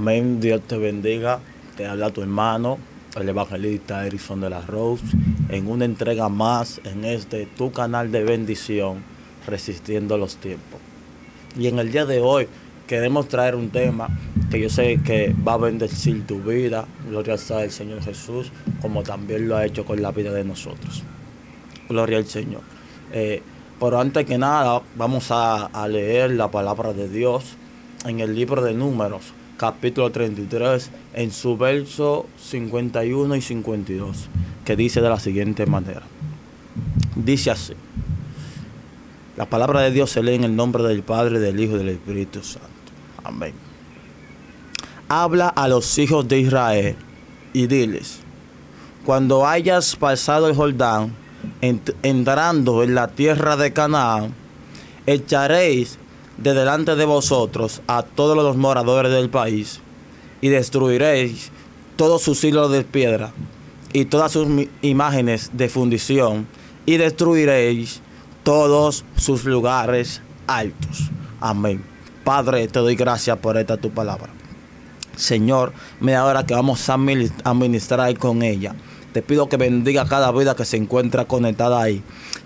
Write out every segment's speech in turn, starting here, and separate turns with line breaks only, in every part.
Amén, Dios te bendiga. Te habla tu hermano, el evangelista Erison de la Rose, en una entrega más en este tu canal de bendición, Resistiendo los Tiempos. Y en el día de hoy queremos traer un tema que yo sé que va a bendecir tu vida, gloria al Señor Jesús, como también lo ha hecho con la vida de nosotros. Gloria al Señor. Eh, pero antes que nada, vamos a, a leer la palabra de Dios en el libro de Números, capítulo 33, en su verso 51 y 52, que dice de la siguiente manera. Dice así. La palabra de Dios se lee en el nombre del Padre, del Hijo y del Espíritu Santo. Amén. Habla a los hijos de Israel y diles, cuando hayas pasado el Jordán, entrando en la tierra de Canaán, echaréis de delante de vosotros a todos los moradores del país, y destruiréis todos sus hilos de piedra y todas sus imágenes de fundición, y destruiréis todos sus lugares altos. Amén. Padre, te doy gracias por esta tu palabra. Señor, me ahora que vamos a administrar con ella. Te pido que bendiga cada vida que se encuentra conectada ahí.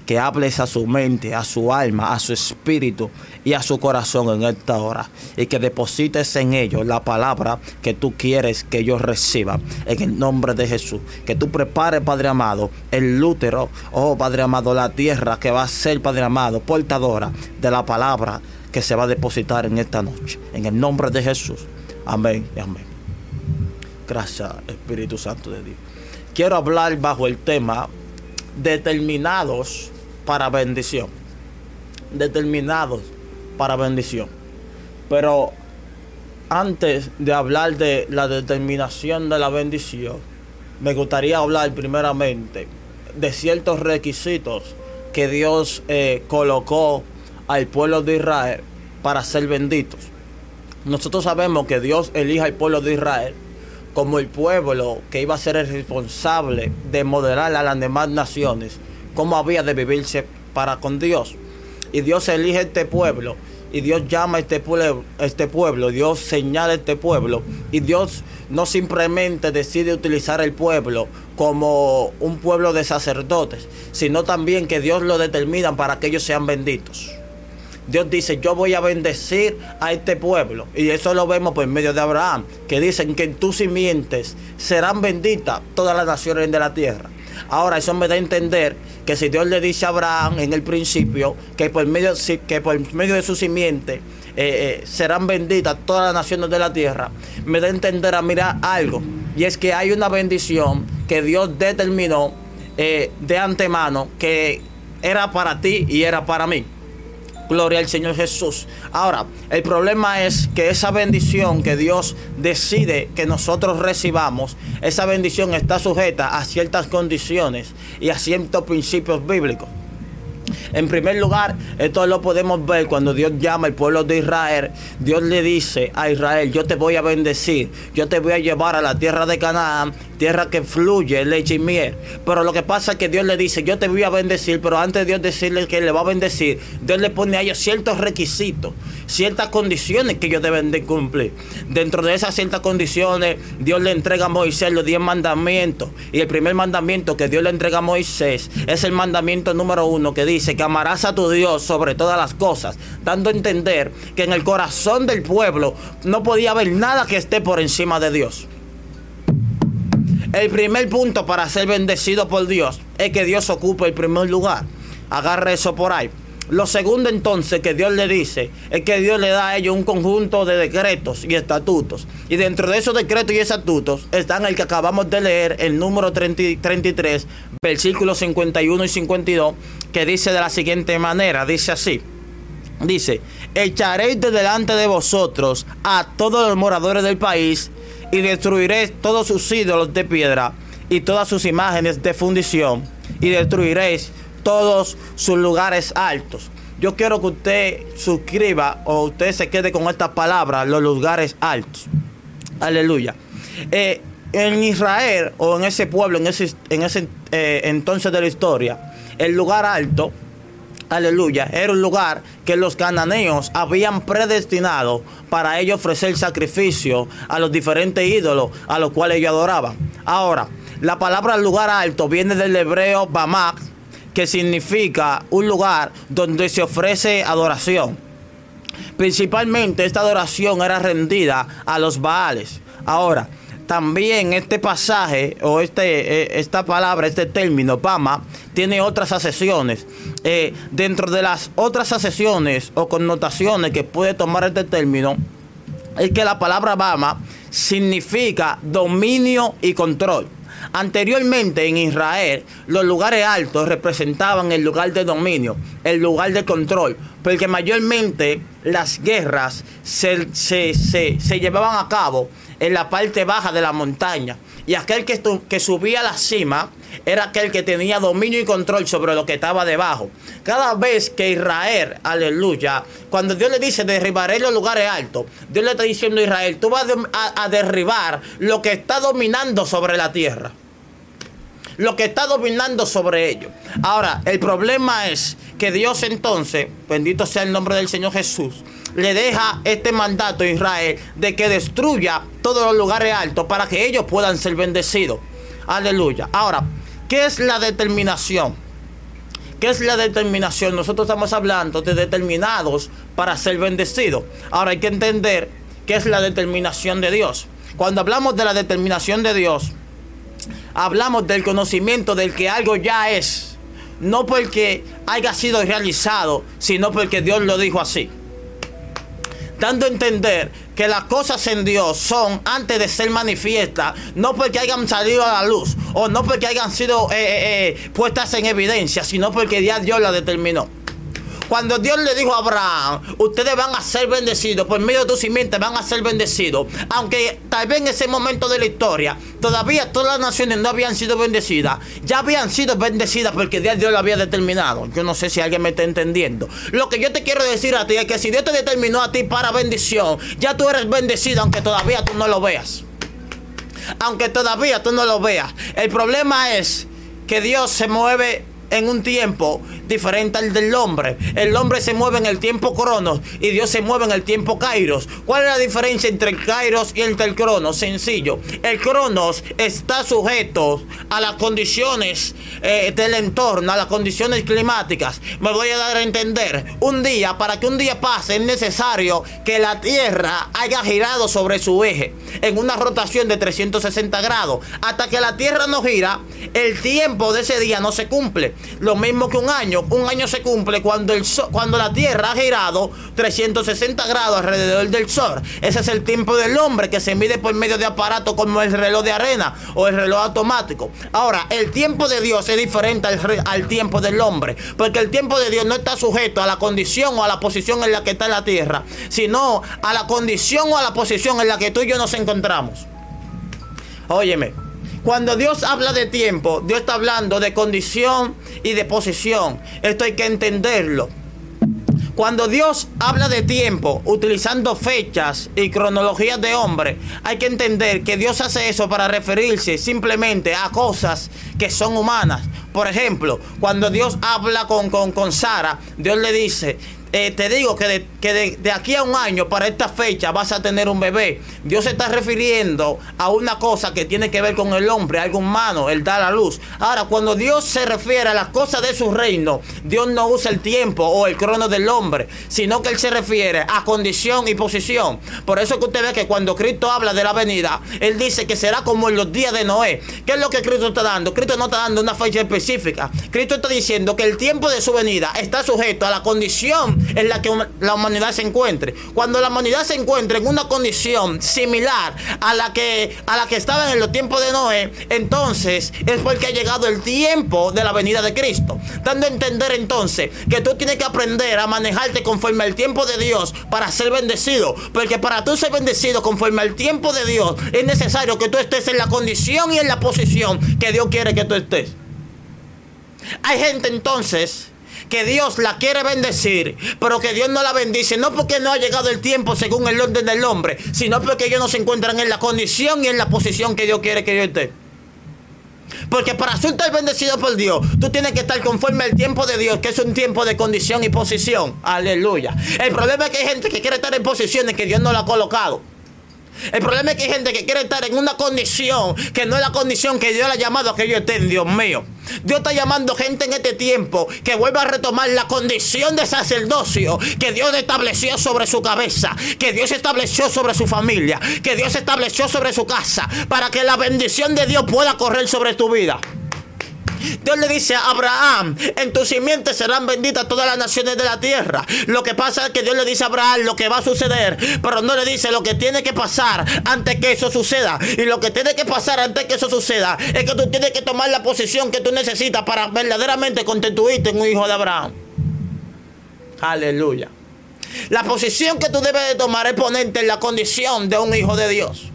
Que hables a su mente, a su alma, a su espíritu y a su corazón en esta hora. Y que deposites en ellos la palabra que tú quieres que ellos reciban. En el nombre de Jesús. Que tú prepares, Padre amado, el útero, oh Padre amado, la tierra que va a ser, Padre amado, portadora de la palabra que se va a depositar en esta noche. En el nombre de Jesús. Amén y amén. Gracias, Espíritu Santo de Dios quiero hablar bajo el tema determinados para bendición. Determinados para bendición. Pero antes de hablar de la determinación de la bendición, me gustaría hablar primeramente de ciertos requisitos que Dios eh, colocó al pueblo de Israel para ser benditos. Nosotros sabemos que Dios elige al pueblo de Israel como el pueblo que iba a ser el responsable de moderar a las demás naciones, cómo había de vivirse para con Dios. Y Dios elige este pueblo, y Dios llama a este pueblo, este pueblo, Dios señala a este pueblo, y Dios no simplemente decide utilizar el pueblo como un pueblo de sacerdotes, sino también que Dios lo determina para que ellos sean benditos. Dios dice, yo voy a bendecir a este pueblo. Y eso lo vemos por medio de Abraham, que dicen que en tus simientes serán benditas todas las naciones de la tierra. Ahora, eso me da a entender que si Dios le dice a Abraham en el principio que por medio, que por medio de su simiente eh, eh, serán benditas todas las naciones de la tierra, me da a entender a mirar algo. Y es que hay una bendición que Dios determinó eh, de antemano que era para ti y era para mí. Gloria al Señor Jesús. Ahora, el problema es que esa bendición que Dios decide que nosotros recibamos, esa bendición está sujeta a ciertas condiciones y a ciertos principios bíblicos. En primer lugar, esto lo podemos ver cuando Dios llama al pueblo de Israel. Dios le dice a Israel, yo te voy a bendecir, yo te voy a llevar a la tierra de Canaán, tierra que fluye leche y miel. Pero lo que pasa es que Dios le dice, yo te voy a bendecir, pero antes de Dios decirle que le va a bendecir, Dios le pone a ellos ciertos requisitos, ciertas condiciones que ellos deben de cumplir. Dentro de esas ciertas condiciones, Dios le entrega a Moisés los diez mandamientos. Y el primer mandamiento que Dios le entrega a Moisés es el mandamiento número uno que dice que amarás a tu Dios sobre todas las cosas, dando a entender que en el corazón del pueblo no podía haber nada que esté por encima de Dios. El primer punto para ser bendecido por Dios es que Dios ocupe el primer lugar. Agarre eso por ahí. Lo segundo entonces que Dios le dice es que Dios le da a ellos un conjunto de decretos y estatutos. Y dentro de esos decretos y estatutos están el que acabamos de leer, el número 33, versículos 51 y 52, que dice de la siguiente manera, dice así. Dice, echaréis de delante de vosotros a todos los moradores del país y destruiréis todos sus ídolos de piedra y todas sus imágenes de fundición y destruiréis todos sus lugares altos. Yo quiero que usted suscriba o usted se quede con estas palabras, los lugares altos. Aleluya. Eh, en Israel o en ese pueblo, en ese, en ese eh, entonces de la historia, el lugar alto aleluya, era un lugar que los cananeos habían predestinado para ellos ofrecer sacrificio a los diferentes ídolos a los cuales ellos adoraban. Ahora, la palabra lugar alto viene del hebreo Bamak, que significa un lugar donde se ofrece adoración. Principalmente esta adoración era rendida a los Baales. Ahora, también este pasaje o este, eh, esta palabra, este término, Bama, tiene otras asesiones. Eh, dentro de las otras asesiones o connotaciones que puede tomar este término, es que la palabra Bama significa dominio y control. Anteriormente en Israel, los lugares altos representaban el lugar de dominio, el lugar de control, porque mayormente las guerras se, se, se llevaban a cabo en la parte baja de la montaña. Y aquel que, subía a la cima era aquel que tenía dominio y control sobre lo que estaba debajo. Cada vez que Israel, aleluya, cuando Dios le dice derribaré los lugares altos, Dios le está diciendo a Israel, tú vas a derribar lo que está dominando sobre la tierra lo que está dominando sobre ellos. Ahora, el problema es que Dios entonces, bendito sea el nombre del Señor Jesús, le deja este mandato a Israel de que destruya todos los lugares altos para que ellos puedan ser bendecidos. Aleluya. Ahora, ¿qué es la determinación? ¿Qué es la determinación? Nosotros estamos hablando de determinados para ser bendecidos. Ahora hay que entender qué es la determinación de Dios. Cuando hablamos de la determinación de Dios, hablamos del conocimiento del que algo ya es. No porque haya sido realizado, sino porque Dios lo dijo así dando a entender que las cosas en Dios son antes de ser manifiestas, no porque hayan salido a la luz o no porque hayan sido eh, eh, eh, puestas en evidencia, sino porque ya Dios la determinó. Cuando Dios le dijo a Abraham, ustedes van a ser bendecidos, por medio de tu simiente van a ser bendecidos. Aunque tal vez en ese momento de la historia, todavía todas las naciones no habían sido bendecidas. Ya habían sido bendecidas porque Dios lo había determinado. Yo no sé si alguien me está entendiendo. Lo que yo te quiero decir a ti es que si Dios te determinó a ti para bendición, ya tú eres bendecido aunque todavía tú no lo veas. Aunque todavía tú no lo veas. El problema es que Dios se mueve en un tiempo diferente al del hombre. El hombre se mueve en el tiempo cronos y Dios se mueve en el tiempo kairos. ¿Cuál es la diferencia entre el kairos y el del cronos? Sencillo. El cronos está sujeto a las condiciones eh, del entorno, a las condiciones climáticas. Me voy a dar a entender. Un día, para que un día pase, es necesario que la Tierra haya girado sobre su eje en una rotación de 360 grados. Hasta que la Tierra no gira, el tiempo de ese día no se cumple. Lo mismo que un año. Un año se cumple cuando, el cuando la Tierra ha girado 360 grados alrededor del Sol. Ese es el tiempo del hombre que se mide por medio de aparatos como el reloj de arena o el reloj automático. Ahora, el tiempo de Dios es diferente al, al tiempo del hombre. Porque el tiempo de Dios no está sujeto a la condición o a la posición en la que está la Tierra, sino a la condición o a la posición en la que tú y yo nos encontramos. Óyeme, cuando Dios habla de tiempo, Dios está hablando de condición y de posición. Esto hay que entenderlo. Cuando Dios habla de tiempo utilizando fechas y cronologías de hombre, hay que entender que Dios hace eso para referirse simplemente a cosas que son humanas. Por ejemplo, cuando Dios habla con, con, con Sara, Dios le dice, eh, te digo que, de, que de, aquí a un año, para esta fecha, vas a tener un bebé. Dios se está refiriendo a una cosa que tiene que ver con el hombre, algo humano, el dar a luz. Ahora, cuando Dios se refiere a las cosas de su reino, Dios no usa el tiempo o el crono del hombre, sino que Él se refiere a condición y posición. Por eso que usted ve que cuando Cristo habla de la venida, Él dice que será como en los días de Noé. ¿Qué es lo que Cristo está dando? Cristo no está dando una fecha específica. Cristo está diciendo que el tiempo de su venida está sujeto a la condición en la que la humanidad se encuentre. Cuando la humanidad se encuentre en una condición similar a la que, a la que estaba en los tiempos de Noé, entonces es porque ha llegado el tiempo de la venida de Cristo. Dando a entender entonces que tú tienes que aprender a manejarte conforme al tiempo de Dios para ser bendecido. Porque para tú ser bendecido conforme al tiempo de Dios es necesario que tú estés en la condición y en la posición que Dios quiere que tú estés. Hay gente entonces que Dios la quiere bendecir, pero que Dios no la bendice, no porque no ha llegado el tiempo según el orden del hombre, sino porque ellos no se encuentran en la condición y en la posición que Dios quiere que yo esté. Porque para ser bendecido por Dios, tú tienes que estar conforme al tiempo de Dios, que es un tiempo de condición y posición. Aleluya. El problema es que hay gente que quiere estar en posiciones que Dios no la ha colocado. El problema es que hay gente que quiere estar en una condición que no es la condición que Dios le ha llamado a que ellos estén, Dios mío. Dios está llamando gente en este tiempo que vuelva a retomar la condición de sacerdocio que Dios estableció sobre su cabeza, que Dios estableció sobre su familia, que Dios estableció sobre su casa, para que la bendición de Dios pueda correr sobre tu vida. Dios le dice a Abraham, en tu simiente serán benditas todas las naciones de la tierra. Lo que pasa es que Dios le dice a Abraham lo que va a suceder, pero no le dice lo que tiene que pasar antes que eso suceda. Y lo que tiene que pasar antes que eso suceda es que tú tienes que tomar la posición que tú necesitas para verdaderamente constituirte en un hijo de Abraham. Aleluya. La posición que tú debes de tomar es ponerte en la condición de un hijo de Dios.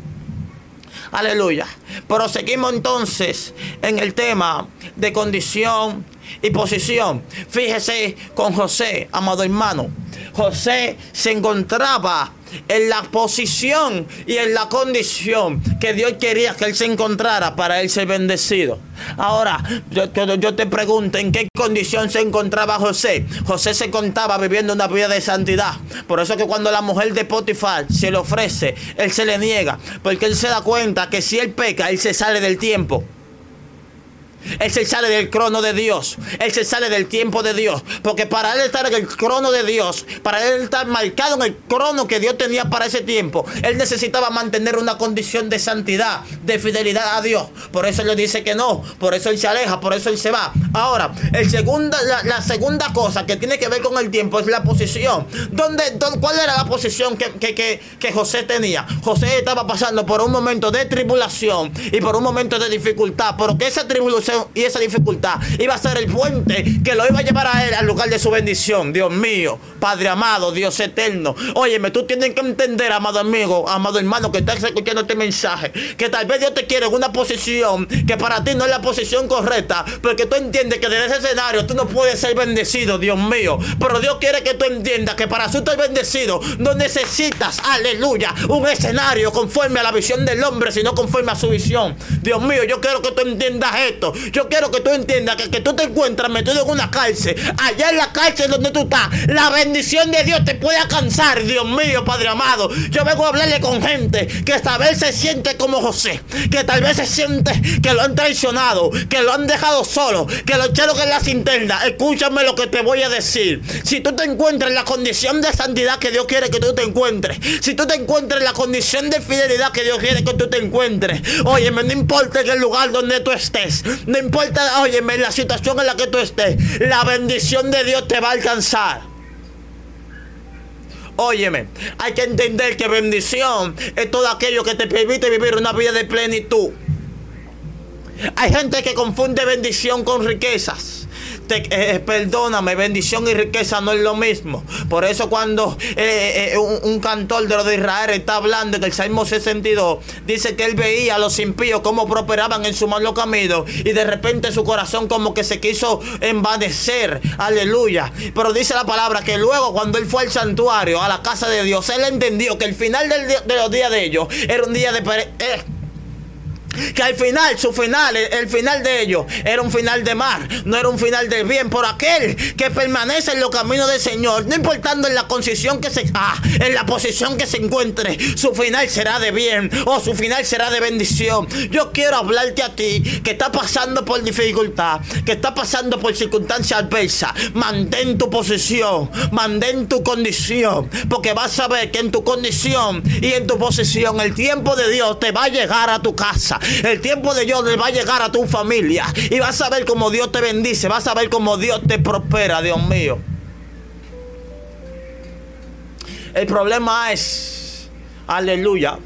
Aleluya. Proseguimos entonces en el tema de condición y posición. Fíjese con José, amado hermano. José se encontraba en la posición y en la condición que Dios quería que él se encontrara para él ser bendecido. Ahora, yo, yo, te pregunto, ¿en qué condición se encontraba José? José se encontraba viviendo una vida de santidad. Por eso que cuando la mujer de Potifar se le ofrece, él se le niega, porque él se da cuenta que si él peca, él se sale del tiempo. Él se sale del crono de Dios. Él se sale del tiempo de Dios. Porque para él estar en el crono de Dios, para él estar marcado en el crono que Dios tenía para ese tiempo, él necesitaba mantener una condición de santidad, de fidelidad a Dios. Por eso él le dice que no. Por eso él se aleja. Por eso él se va. Ahora, el segunda, la, segunda cosa que tiene que ver con el tiempo es la posición. ¿Dónde, cuál era la posición que, que, que José tenía? José estaba pasando por un momento de tribulación y por un momento de dificultad. Porque esa tribulación y esa dificultad iba a ser el puente que lo iba a llevar a él al lugar de su bendición. Dios mío, Padre amado, Dios eterno. Óyeme, tú tienes que entender, amado amigo, amado hermano, que estás escuchando este mensaje, que tal vez Dios te quiere en una posición que para ti no es la posición correcta, porque tú entiendes que desde ese escenario tú no puedes ser bendecido, Dios mío. Pero Dios quiere que tú entiendas que para ser bendecido no necesitas, aleluya, un escenario conforme a la visión del hombre, sino conforme a su visión. Dios mío, yo quiero que tú entiendas esto. Yo quiero que tú entiendas que, que tú te encuentras metido en una cárcel. Allá en la cárcel donde tú estás, la bendición de Dios te puede alcanzar, Dios mío, Padre amado. Yo vengo a hablarle con gente que tal vez se siente como José, que tal vez se siente que lo han traicionado, que lo han dejado solo, que lo echaron en la cinterna. Escúchame lo que te voy a decir. Si tú te encuentras en la condición de santidad que Dios quiere que tú te encuentres, si tú te encuentras en la condición de fidelidad que Dios quiere que tú te encuentres, oye, no importa en el lugar donde tú estés, no importa, óyeme, la situación en la que tú estés, la bendición de Dios te va a alcanzar. Óyeme, hay que entender que bendición es todo aquello que te permite vivir una vida de plenitud. Hay gente que confunde bendición con riquezas. Eh, eh, perdóname, bendición y riqueza no es lo mismo. Por eso cuando eh, un, cantor de los de Israel está hablando en el Salmo 62, dice que él veía a los impíos cómo prosperaban en su malo camino y de repente su corazón como que se quiso envanecer. Aleluya. Pero dice la palabra que luego cuando él fue al santuario, a la casa de Dios, él entendió que el final de los días de ellos era un día de que al final, su final, el, final de ellos, era un final de mar, no era un final de bien. Por aquel que permanece en los caminos del Señor, no importando en la posición que se ah, en la posición que se encuentre, su final será de bien o su final será de bendición. Yo quiero hablarte a ti que está pasando por dificultad, que está pasando por circunstancias adversas. Mantén tu posición, mantén tu condición, porque vas a ver que en tu condición y en tu posición el tiempo de Dios te va a llegar a tu casa. El tiempo de Dios le va a llegar a tu familia. Y vas a ver cómo Dios te bendice. Vas a ver cómo Dios te prospera, Dios mío. El problema es, aleluya,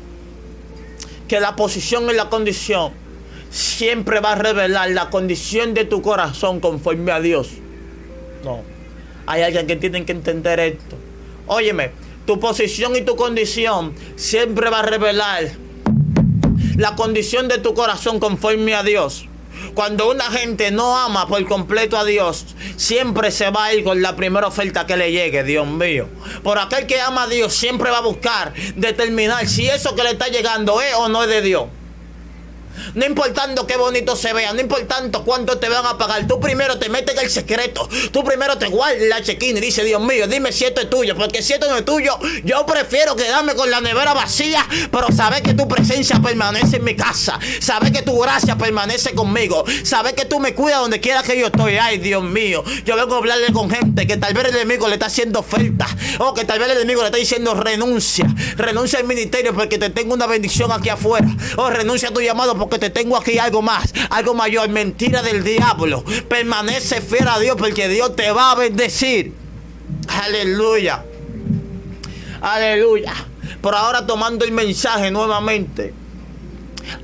que la posición y la condición siempre va a revelar la condición de tu corazón conforme a Dios. No. Hay alguien que tiene que entender esto. Óyeme, tu posición y tu condición siempre va a revelar la condición de tu corazón conforme a Dios. Cuando una gente no ama por completo a Dios, siempre se va a ir con la primera oferta que le llegue, Dios mío. Por aquel que ama a Dios, siempre va a buscar determinar si eso que le está llegando es o no es de Dios. No importando qué bonito se vea, no importando cuánto te van a pagar. Tú primero te metes en el secreto. Tú primero te guardas la chequina y dices, Dios mío, dime si esto es tuyo. Porque si esto no es tuyo, yo prefiero quedarme con la nevera vacía. Pero saber que tu presencia permanece en mi casa. Saber que tu gracia permanece conmigo. Saber que tú me cuidas donde quiera que yo estoy. Ay, Dios mío. Yo vengo a hablarle con gente que tal vez el enemigo le está haciendo oferta. O que tal vez el enemigo le está diciendo renuncia. Renuncia al ministerio porque te tengo una bendición aquí afuera. O renuncia a tu llamado porque te tengo aquí algo más. Algo mayor. Mentira del diablo. Permanece fiel a Dios porque Dios te va a bendecir. Aleluya. Aleluya. Por ahora tomando el mensaje nuevamente.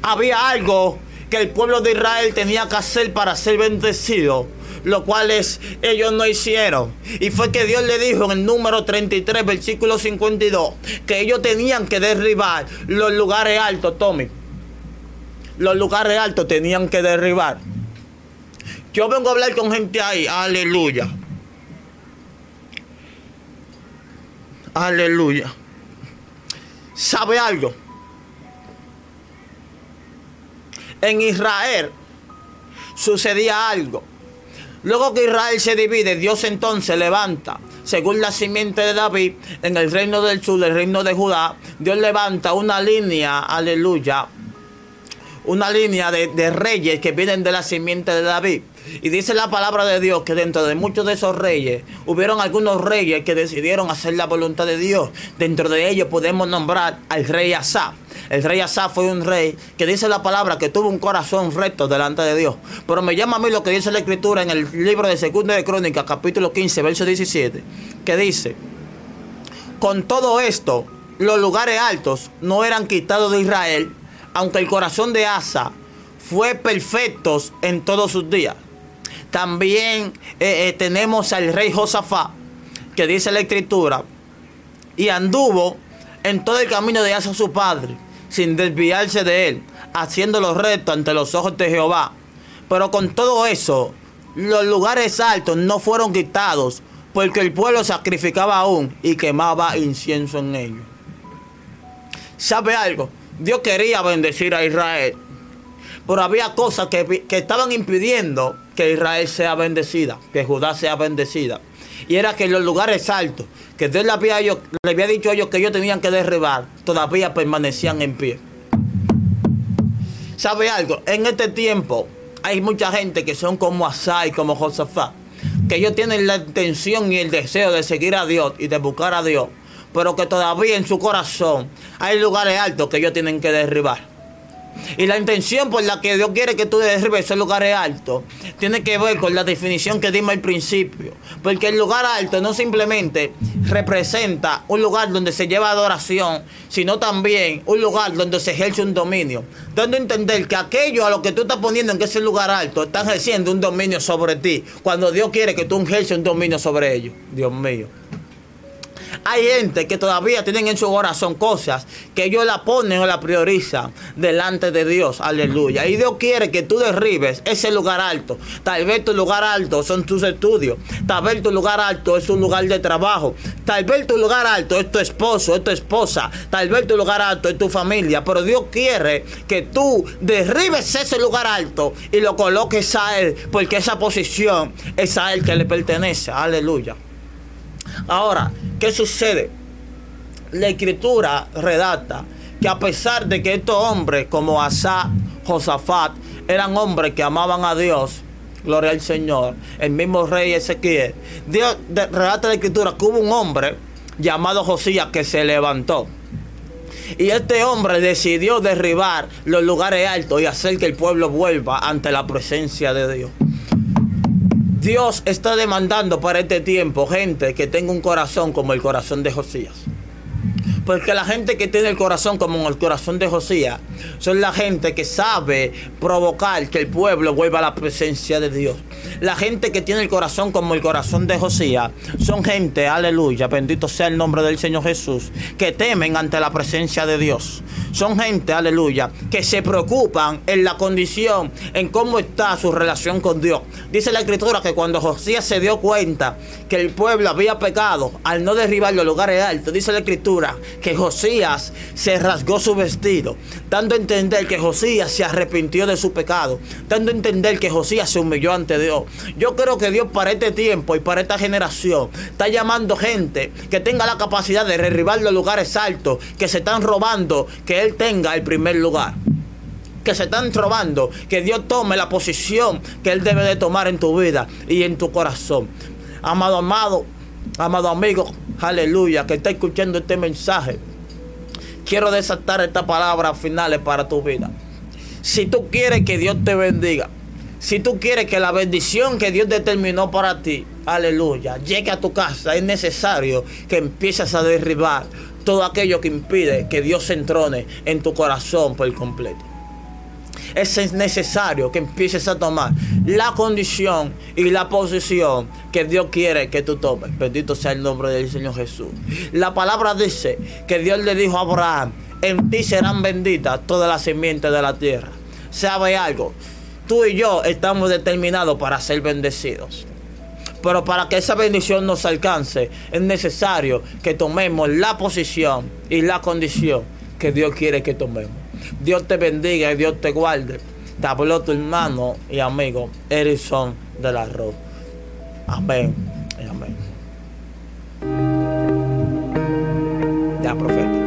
Había algo que el pueblo de Israel tenía que hacer para ser bendecido lo cual es, ellos no hicieron. Y fue que Dios le dijo en el número 33, versículo 52, que ellos tenían que derribar los lugares altos, Tommy. Los lugares altos tenían que derribar. Yo vengo a hablar con gente ahí, aleluya. Aleluya. ¿Sabe algo? En Israel sucedía algo. Luego que Israel se divide, Dios entonces levanta, según la simiente de David, en el reino del sur, el reino de Judá, Dios levanta una línea, aleluya, una línea de, reyes que vienen de la simiente de David. Y dice la palabra de Dios que dentro de muchos de esos reyes hubieron algunos reyes que decidieron hacer la voluntad de Dios. Dentro de ellos podemos nombrar al rey Asa. El rey Asa fue un rey que dice la palabra que tuvo un corazón recto delante de Dios. Pero me llama a mí lo que dice la escritura en el libro de Segunda de Crónicas, capítulo 15, verso 17, que dice, con todo esto, los lugares altos no eran quitados de Israel, aunque el corazón de Asa fue perfecto en todos sus días. También eh, eh, tenemos al rey Josafá, que dice la escritura, y anduvo en todo el camino de Asa su padre, sin desviarse de él, haciéndolo recto ante los ojos de Jehová. Pero con todo eso, los lugares altos no fueron quitados, porque el pueblo sacrificaba aún y quemaba incienso en ellos. ¿Sabe algo? Dios quería bendecir a Israel, pero había cosas que, que estaban impidiendo que Israel sea bendecida, que Judá sea bendecida. Y era que los lugares altos, que Dios le había, le había dicho a ellos que ellos tenían que derribar, todavía permanecían en pie. ¿Sabe algo? En este tiempo hay mucha gente que son como Asai, como Josafat, que ellos tienen la intención y el deseo de seguir a Dios y de buscar a Dios, pero que todavía en su corazón hay lugares altos que ellos tienen que derribar. Y la intención por la que Dios quiere que tú derribes esos lugares altos tiene que ver con la definición que dimos al principio. Porque el lugar alto no simplemente representa un lugar donde se lleva adoración, sino también un lugar donde se ejerce un dominio. Dando a entender que aquello a lo que tú estás poniendo en ese lugar alto está ejerciendo un dominio sobre ti. Cuando Dios quiere que tú ejerces un dominio sobre ellos. Dios mío. Hay gente que todavía tienen en su corazón cosas que ellos la ponen o la priorizan delante de Dios. Aleluya. Y Dios quiere que tú derribes ese lugar alto. Tal vez tu lugar alto son tus estudios. Tal vez tu lugar alto es un lugar de trabajo. Tal vez tu lugar alto es tu esposo, es tu esposa. Tal vez tu lugar alto es tu familia. Pero Dios quiere que tú derribes ese lugar alto y lo coloques a Él. Porque esa posición es a Él que le pertenece. Aleluya. Ahora, ¿qué sucede? La escritura redacta que a pesar de que estos hombres como Asa, Josafat, eran hombres que amaban a Dios, gloria al Señor, el mismo rey Ezequiel, Dios redacta la escritura que hubo un hombre llamado Josías que se levantó. Y este hombre decidió derribar los lugares altos y hacer que el pueblo vuelva ante la presencia de Dios. Dios está demandando para este tiempo gente que tenga un corazón como el corazón de Josías. Porque la gente que tiene el corazón como el corazón de Josías son la gente que sabe provocar que el pueblo vuelva a la presencia de Dios. La gente que tiene el corazón como el corazón de Josías son gente, aleluya, bendito sea el nombre del Señor Jesús, que temen ante la presencia de Dios. Son gente, aleluya, que se preocupan en la condición, en cómo está su relación con Dios. Dice la escritura que cuando Josías se dio cuenta que el pueblo había pecado al no derribar los lugares altos, dice la escritura que Josías se rasgó su vestido, dando a entender que Josías se arrepintió de su pecado, dando a entender que Josías se humilló ante Dios. Yo creo que Dios para este tiempo y para esta generación está llamando gente que tenga la capacidad de derribar los lugares altos, que se están robando, que Él tenga el primer lugar que se están robando, que Dios tome la posición que Él debe de tomar en tu vida y en tu corazón. Amado, amado, amado amigo, aleluya, que está escuchando este mensaje. Quiero desatar estas palabras finales para tu vida. Si tú quieres que Dios te bendiga, si tú quieres que la bendición que Dios determinó para ti, aleluya, llegue a tu casa, es necesario que empieces a derribar todo aquello que impide que Dios se entrone en tu corazón por completo es necesario que empieces a tomar la condición y la posición que Dios quiere que tú tomes. Bendito sea el nombre del Señor Jesús. La palabra dice que Dios le dijo a Abraham, en ti serán benditas todas las simientes de la tierra. ¿Sabe algo? Tú y yo estamos determinados para ser bendecidos. Pero para que esa bendición nos alcance, es necesario que tomemos la posición y la condición que Dios quiere que tomemos. Dios te bendiga y Dios te guarde. Te tu hermano y amigo Erison de la Rosa. Amén y amén. Ya, profeta.